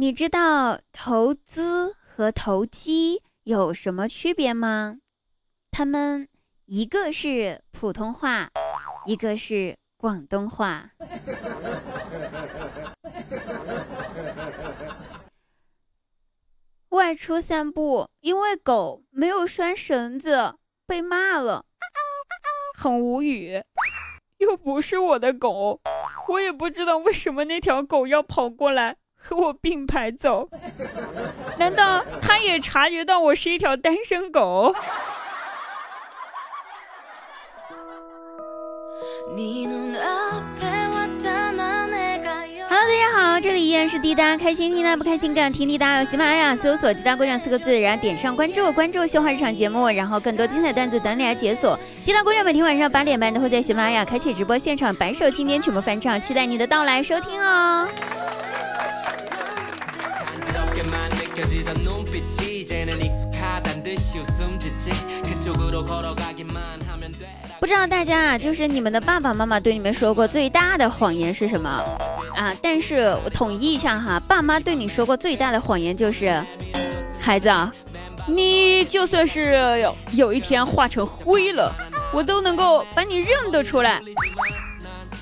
你知道投资和投机有什么区别吗？他们一个是普通话，一个是广东话。外出散步，因为狗没有拴绳子，被骂了，很无语。又不是我的狗，我也不知道为什么那条狗要跑过来。和 我并排走，难道他也察觉到我是一条单身狗？Hello，大家好，这里依然是滴答，开心滴答不开心更听滴答。有喜马拉雅搜索“滴答姑娘”四个字，然后点上关注，关注笑话日常节目，然后更多精彩段子等你来解锁。滴答姑娘每天晚上八点半都会在喜马拉雅开启直播现场，白首经典曲目翻唱，期待你的到来收听哦。不知道大家啊，就是你们的爸爸妈妈对你们说过最大的谎言是什么啊？但是我统一一下哈，爸妈对你说过最大的谎言就是，孩子啊，你就算是有一天化成灰了，我都能够把你认得出来。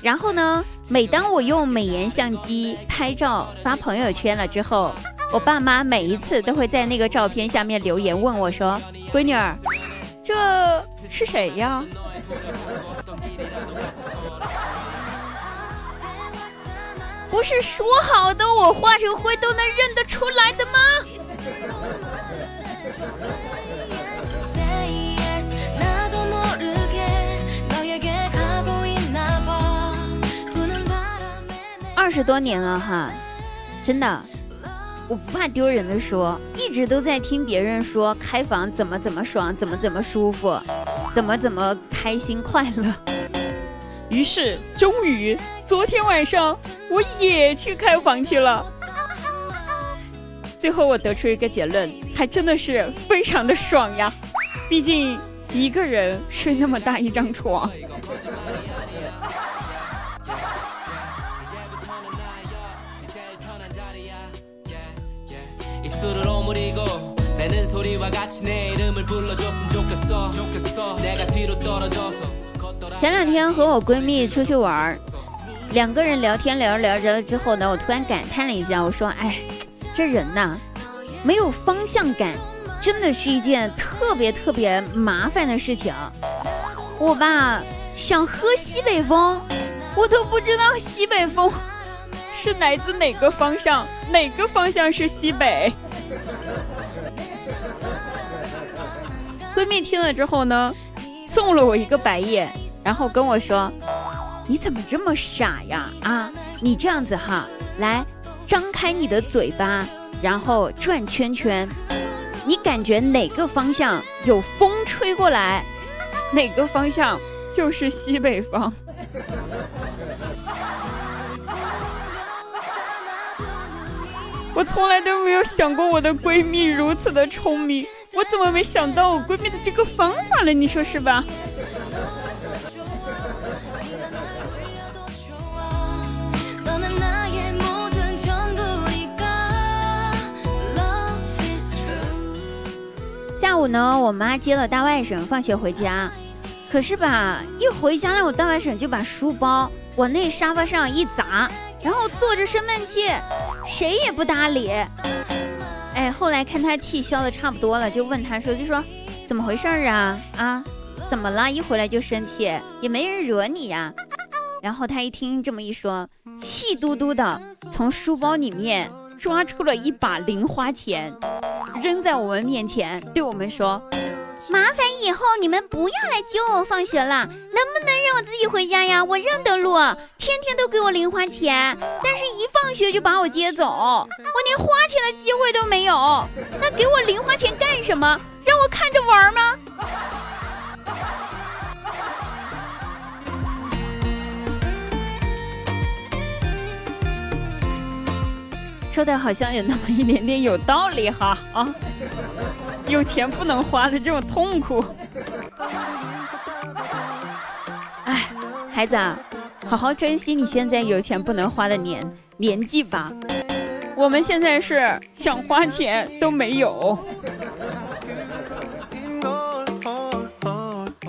然后呢，每当我用美颜相机拍照发朋友圈了之后。我爸妈每一次都会在那个照片下面留言问我说：“闺女儿，这是谁呀？” 不是说好的我化成灰都能认得出来的吗？二十多年了哈，真的。我不怕丢人的说，一直都在听别人说开房怎么怎么爽，怎么怎么舒服，怎么怎么开心快乐。于是，终于昨天晚上我也去开房去了。最后我得出一个结论，还真的是非常的爽呀！毕竟一个人睡那么大一张床。前两天和我闺蜜出去玩儿，两个人聊天聊着聊着之后呢，我突然感叹了一下，我说：“哎，这人呐，没有方向感，真的是一件特别特别麻烦的事情。我吧想喝西北风，我都不知道西北风。”是来自哪个方向？哪个方向是西北？闺蜜听了之后呢，送了我一个白眼，然后跟我说：“你怎么这么傻呀？啊，你这样子哈，来，张开你的嘴巴，然后转圈圈，你感觉哪个方向有风吹过来，哪个方向就是西北方。”我从来都没有想过我的闺蜜如此的聪明，我怎么没想到我闺蜜的这个方法呢？你说是吧？下午呢，我妈接了大外甥放学回家，可是吧，一回家了，我大外甥就把书包往那沙发上一砸。然后坐着生闷气，谁也不搭理。哎，后来看他气消的差不多了，就问他说：“就说怎么回事儿啊？啊，怎么了？一回来就生气，也没人惹你呀。”然后他一听这么一说，气嘟嘟的从书包里面抓出了一把零花钱，扔在我们面前，对我们说。麻烦以后你们不要来接我放学了，能不能让我自己回家呀？我认得路，天天都给我零花钱，但是一放学就把我接走，我连花钱的机会都没有。那给我零花钱干什么？让我看着玩吗？说的好像有那么一点点有道理哈啊。有钱不能花的这种痛苦，哎，孩子，啊好好珍惜你现在有钱不能花的年年纪吧。我们现在是想花钱都没有。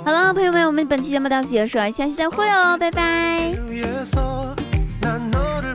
好了，朋友们，我们本期节目到此结束，下期再会哦，拜拜。